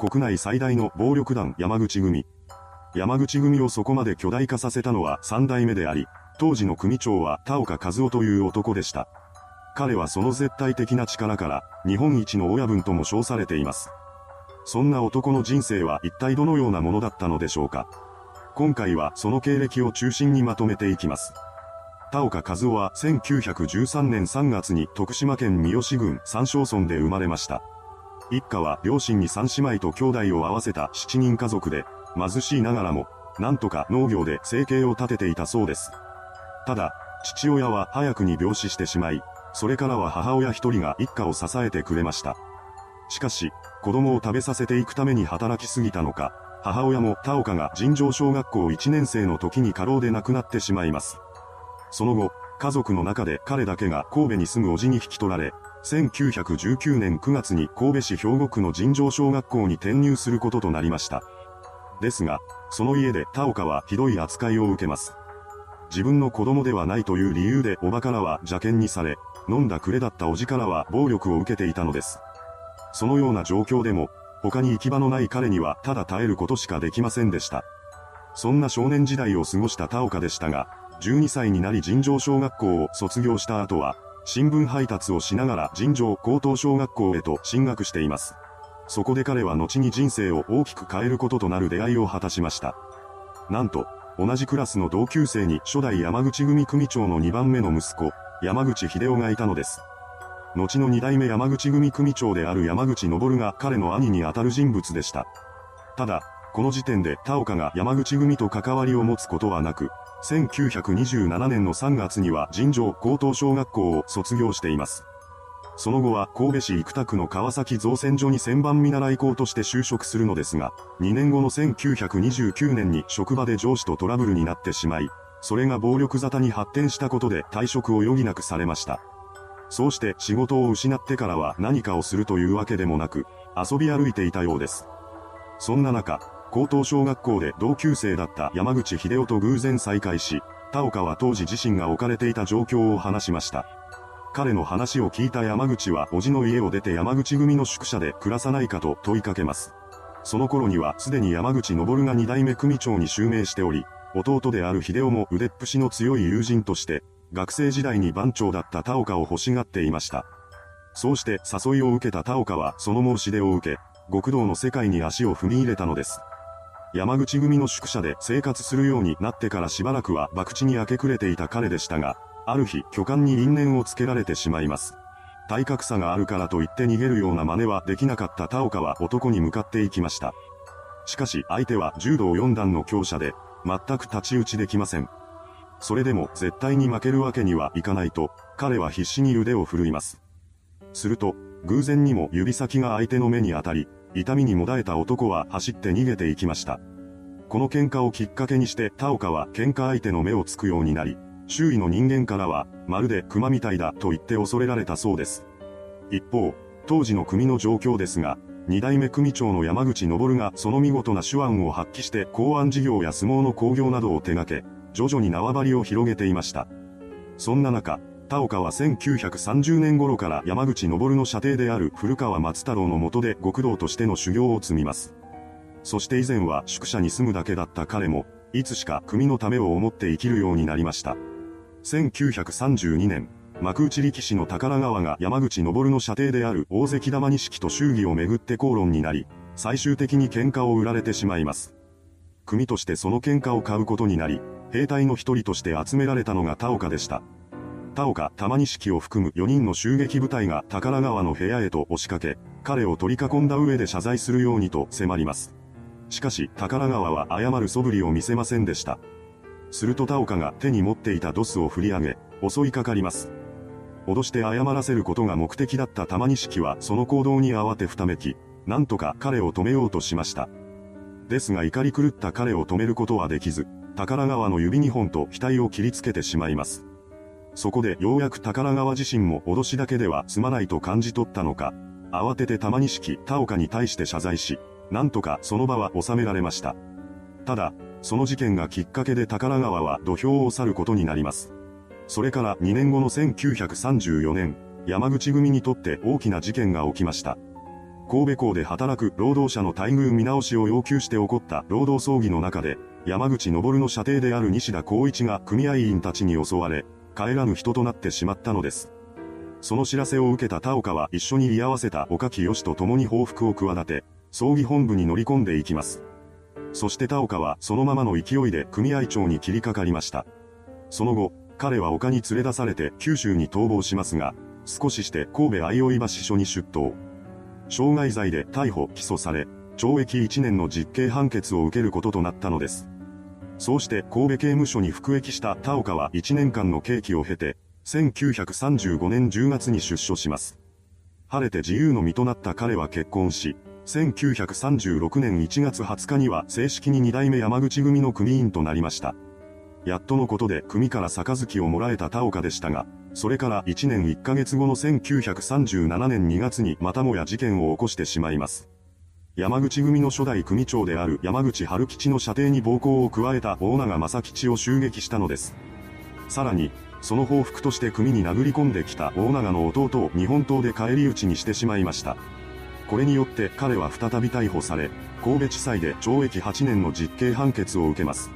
国内最大の暴力団山口組。山口組をそこまで巨大化させたのは三代目であり、当時の組長は田岡和夫という男でした。彼はその絶対的な力から、日本一の親分とも称されています。そんな男の人生は一体どのようなものだったのでしょうか。今回はその経歴を中心にまとめていきます。田岡和夫は1913年3月に徳島県三好郡三昌村で生まれました。一家は両親に三姉妹と兄弟を合わせた七人家族で、貧しいながらも、なんとか農業で生計を立てていたそうです。ただ、父親は早くに病死してしまい、それからは母親一人が一家を支えてくれました。しかし、子供を食べさせていくために働きすぎたのか、母親も田岡が尋常小学校1年生の時に過労で亡くなってしまいます。その後、家族の中で彼だけが神戸に住む叔父に引き取られ、1919年9月に神戸市兵庫区の尋常小学校に転入することとなりました。ですが、その家で田岡はひどい扱いを受けます。自分の子供ではないという理由でおばからは邪険にされ、飲んだくれだった叔父からは暴力を受けていたのです。そのような状況でも、他に行き場のない彼にはただ耐えることしかできませんでした。そんな少年時代を過ごした田岡でしたが、12歳になり尋常小学校を卒業した後は、新聞配達をしながら尋常高等小学校へと進学しています。そこで彼は後に人生を大きく変えることとなる出会いを果たしました。なんと、同じクラスの同級生に初代山口組組長の2番目の息子、山口秀夫がいたのです。後の2代目山口組組長である山口昇が彼の兄にあたる人物でした。ただ、この時点で田岡が山口組と関わりを持つことはなく、1927年の3月には尋常高等小学校を卒業しています。その後は神戸市生田区の川崎造船所に旋盤見習い校として就職するのですが、2年後の1929年に職場で上司とトラブルになってしまい、それが暴力沙汰に発展したことで退職を余儀なくされました。そうして仕事を失ってからは何かをするというわけでもなく、遊び歩いていたようです。そんな中、高等小学校で同級生だった山口秀夫と偶然再会し、田岡は当時自身が置かれていた状況を話しました。彼の話を聞いた山口は叔父の家を出て山口組の宿舎で暮らさないかと問いかけます。その頃にはすでに山口昇が二代目組長に襲名しており、弟である秀夫も腕っぷしの強い友人として、学生時代に番長だった田岡を欲しがっていました。そうして誘いを受けた田岡はその申し出を受け、極道の世界に足を踏み入れたのです。山口組の宿舎で生活するようになってからしばらくは博打に明け暮れていた彼でしたが、ある日、巨漢に因縁をつけられてしまいます。体格差があるからと言って逃げるような真似はできなかった田岡は男に向かっていきました。しかし相手は柔道4段の強者で、全く太刀打ちできません。それでも絶対に負けるわけにはいかないと、彼は必死に腕を振るいます。すると、偶然にも指先が相手の目に当たり、痛みにもだえた男は走って逃げていきました。この喧嘩をきっかけにして田岡は喧嘩相手の目をつくようになり、周囲の人間からは、まるで熊みたいだと言って恐れられたそうです。一方、当時の組の状況ですが、二代目組長の山口昇がその見事な手腕を発揮して公安事業や相撲の興行などを手掛け、徐々に縄張りを広げていました。そんな中、田岡は1930年頃から山口昇の舎弟である古川松太郎の下で極道としての修行を積みます。そして以前は宿舎に住むだけだった彼も、いつしか組のためを思って生きるようになりました。1932年、幕内力士の宝川が山口昇の舎弟である大関玉錦と祝儀をめぐって口論になり、最終的に喧嘩を売られてしまいます。組としてその喧嘩を買うことになり、兵隊の一人として集められたのが田岡でした。田岡、玉錦を含む4人の襲撃部隊が宝川の部屋へと押しかけ、彼を取り囲んだ上で謝罪するようにと迫ります。しかし、宝川は謝る素振りを見せませんでした。すると田岡が手に持っていたドスを振り上げ、襲いかかります。脅して謝らせることが目的だった玉錦はその行動に慌てふためき、なんとか彼を止めようとしました。ですが怒り狂った彼を止めることはできず、宝川の指2本と額を切りつけてしまいます。そこでようやく宝川自身も脅しだけでは済まないと感じ取ったのか、慌てて玉錦田岡に対して謝罪し、なんとかその場は収められました。ただ、その事件がきっかけで宝川は土俵を去ることになります。それから2年後の1934年、山口組にとって大きな事件が起きました。神戸港で働く労働者の待遇見直しを要求して起こった労働争議の中で、山口昇の射程である西田光一が組合員たちに襲われ、帰らぬ人となってしまったのです。その知らせを受けた田岡は一緒に居合わせた岡木義と共に報復を企て、葬儀本部に乗り込んでいきます。そして田岡はそのままの勢いで組合長に切りかかりました。その後、彼は丘に連れ出されて九州に逃亡しますが、少しして神戸相生橋署に出頭。傷害罪で逮捕・起訴され、懲役1年の実刑判決を受けることとなったのです。そうして神戸刑務所に服役した田岡は1年間の刑期を経て、1935年10月に出所します。晴れて自由の身となった彼は結婚し、1936年1月20日には正式に二代目山口組の組員となりました。やっとのことで組から杯をもらえた田岡でしたが、それから1年1ヶ月後の1937年2月にまたもや事件を起こしてしまいます。山口組の初代組長である山口春吉の射程に暴行を加えた大長正吉を襲撃したのです。さらに、その報復として組に殴り込んできた大長の弟を日本刀で返り討ちにしてしまいました。これによって彼は再び逮捕され、神戸地裁で懲役8年の実刑判決を受けます。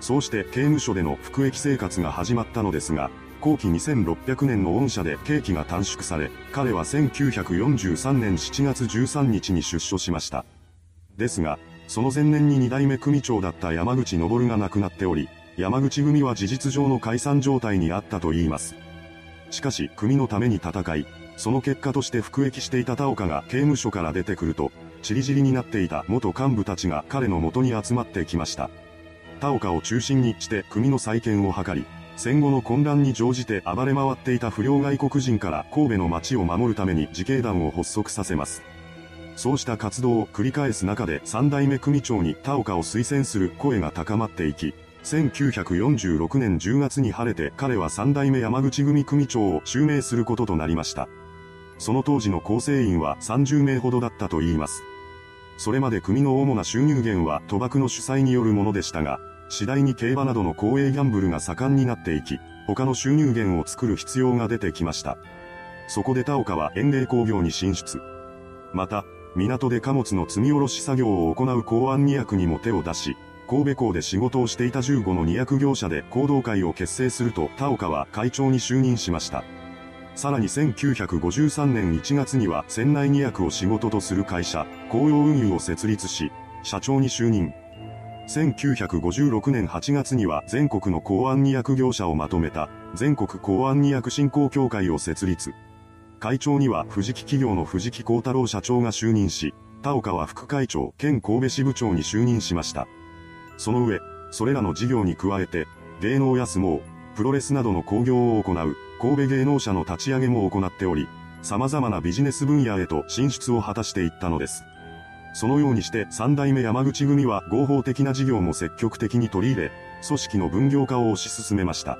そうして刑務所での服役生活が始まったのですが、後期2600年の恩赦で刑期が短縮され、彼は1943年7月13日に出所しました。ですが、その前年に二代目組長だった山口昇が亡くなっており、山口組は事実上の解散状態にあったと言います。しかし、組のために戦い、その結果として服役していた田岡が刑務所から出てくると、チリジリになっていた元幹部たちが彼の元に集まってきました。田岡を中心にして組の再建を図り、戦後の混乱に乗じて暴れ回っていた不良外国人から神戸の町を守るために自警団を発足させます。そうした活動を繰り返す中で三代目組長に田岡を推薦する声が高まっていき、1946年10月に晴れて彼は三代目山口組組長を襲名することとなりました。その当時の構成員は30名ほどだったと言います。それまで組の主な収入源は賭博の主催によるものでしたが、次第に競馬などの公営ギャンブルが盛んになっていき、他の収入源を作る必要が出てきました。そこで田岡は園芸工業に進出。また、港で貨物の積み下ろし作業を行う公安2役にも手を出し、神戸港で仕事をしていた15の2役業者で行動会を結成すると田岡は会長に就任しました。さらに1953年1月には船内2役を仕事とする会社、紅葉運輸を設立し、社長に就任。1956年8月には全国の公安2役業者をまとめた全国公安2役振興協会を設立。会長には藤木企業の藤木幸太郎社長が就任し、田岡は副会長兼神戸支部長に就任しました。その上、それらの事業に加えて、芸能や相撲、プロレスなどの興行を行う神戸芸能者の立ち上げも行っており、様々なビジネス分野へと進出を果たしていったのです。そのようにして三代目山口組は合法的な事業も積極的に取り入れ、組織の分業化を推し進めました。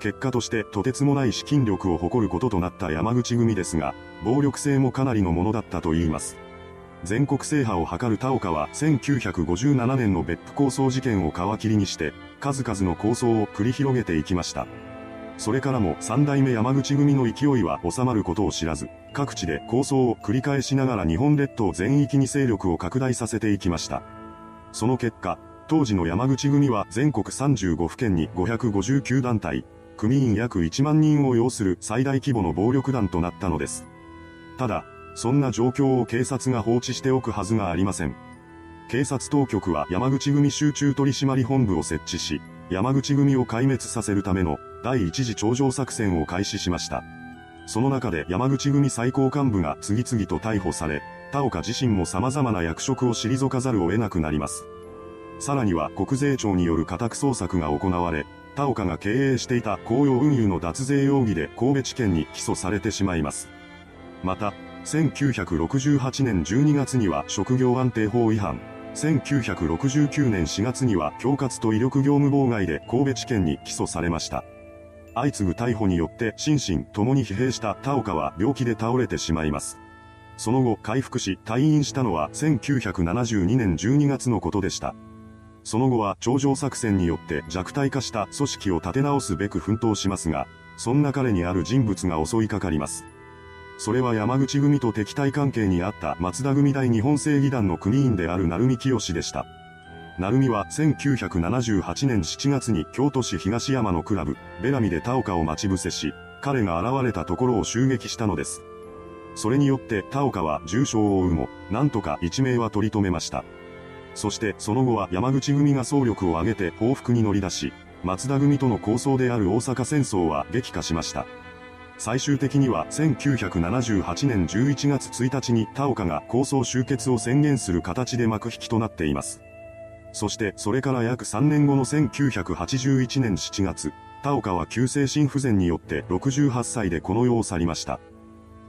結果としてとてつもない資金力を誇ることとなった山口組ですが、暴力性もかなりのものだったと言います。全国制覇を図る田岡は1957年の別府構想事件を皮切りにして、数々の構想を繰り広げていきました。それからも三代目山口組の勢いは収まることを知らず、各地で構想を繰り返しながら日本列島全域に勢力を拡大させていきました。その結果、当時の山口組は全国35府県に559団体、組員約1万人を要する最大規模の暴力団となったのです。ただ、そんな状況を警察が放置しておくはずがありません。警察当局は山口組集中取締本部を設置し、山口組を壊滅させるための第一次頂上作戦を開始しました。その中で山口組最高幹部が次々と逮捕され、田岡自身も様々な役職を退かざるを得なくなります。さらには国税庁による家宅捜索が行われ、田岡が経営していた公用運輸の脱税容疑で神戸地検に起訴されてしまいます。また、1968年12月には職業安定法違反、1969年4月には恐喝と威力業務妨害で神戸地検に起訴されました。相次ぐ逮捕によって心身ともに疲弊した田岡は病気で倒れてしまいます。その後回復し退院したのは1972年12月のことでした。その後は頂上作戦によって弱体化した組織を立て直すべく奮闘しますが、そんな彼にある人物が襲いかかります。それは山口組と敵対関係にあった松田組大日本正義団の組員である鳴海清でした。鳴海は1978年7月に京都市東山のクラブ、ベラミで田岡を待ち伏せし、彼が現れたところを襲撃したのです。それによって田岡は重傷を負うも、なんとか一命は取り留めました。そしてその後は山口組が総力を挙げて報復に乗り出し、松田組との構想である大阪戦争は激化しました。最終的には1978年11月1日に田岡が構想終結を宣言する形で幕引きとなっています。そしてそれから約3年後の1981年7月、田岡は急性心不全によって68歳でこの世を去りました。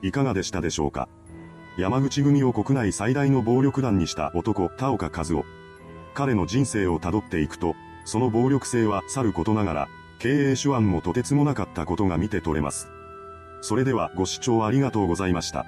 いかがでしたでしょうか？山口組を国内最大の暴力団にした男、田岡和夫。彼の人生をたどっていくと、その暴力性は去ることながら、経営手腕もとてつもなかったことが見て取れます。それではご視聴ありがとうございました。